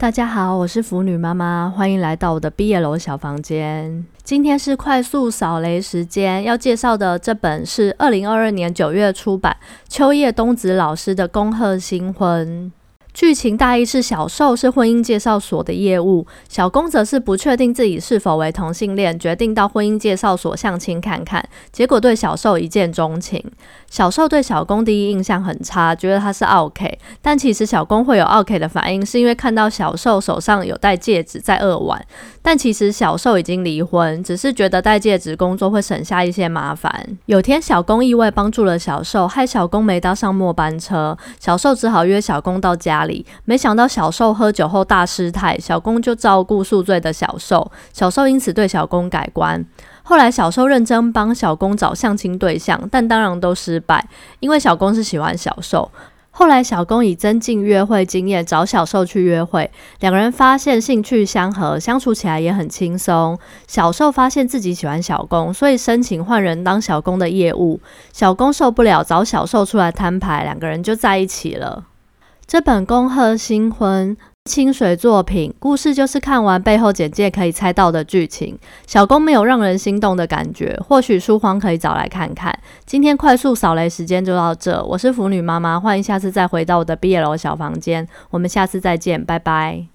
大家好，我是腐女妈妈，欢迎来到我的毕业楼小房间。今天是快速扫雷时间，要介绍的这本是二零二二年九月出版，秋叶冬子老师的《恭贺新婚》。剧情大意是小受是婚姻介绍所的业务，小公则是不确定自己是否为同性恋，决定到婚姻介绍所相亲看看，结果对小受一见钟情。小受对小公第一印象很差，觉得他是 OK，但其实小公会有 OK 的反应，是因为看到小受手上有戴戒指在扼腕，但其实小受已经离婚，只是觉得戴戒指工作会省下一些麻烦。有天小公意外帮助了小受，害小公没搭上末班车，小受只好约小公到家。里没想到小受喝酒后大失态，小公就照顾宿醉的小受，小受因此对小公改观。后来小受认真帮小公找相亲对象，但当然都失败，因为小公是喜欢小受。后来小公以增进约会经验找小受去约会，两个人发现兴趣相合，相处起来也很轻松。小受发现自己喜欢小公，所以申请换人当小公的业务。小公受不了，找小受出来摊牌，两个人就在一起了。这本《恭贺新婚》清水作品，故事就是看完背后简介可以猜到的剧情。小宫没有让人心动的感觉，或许书荒可以找来看看。今天快速扫雷时间就到这，我是腐女妈妈，欢迎下次再回到我的毕业楼小房间，我们下次再见，拜拜。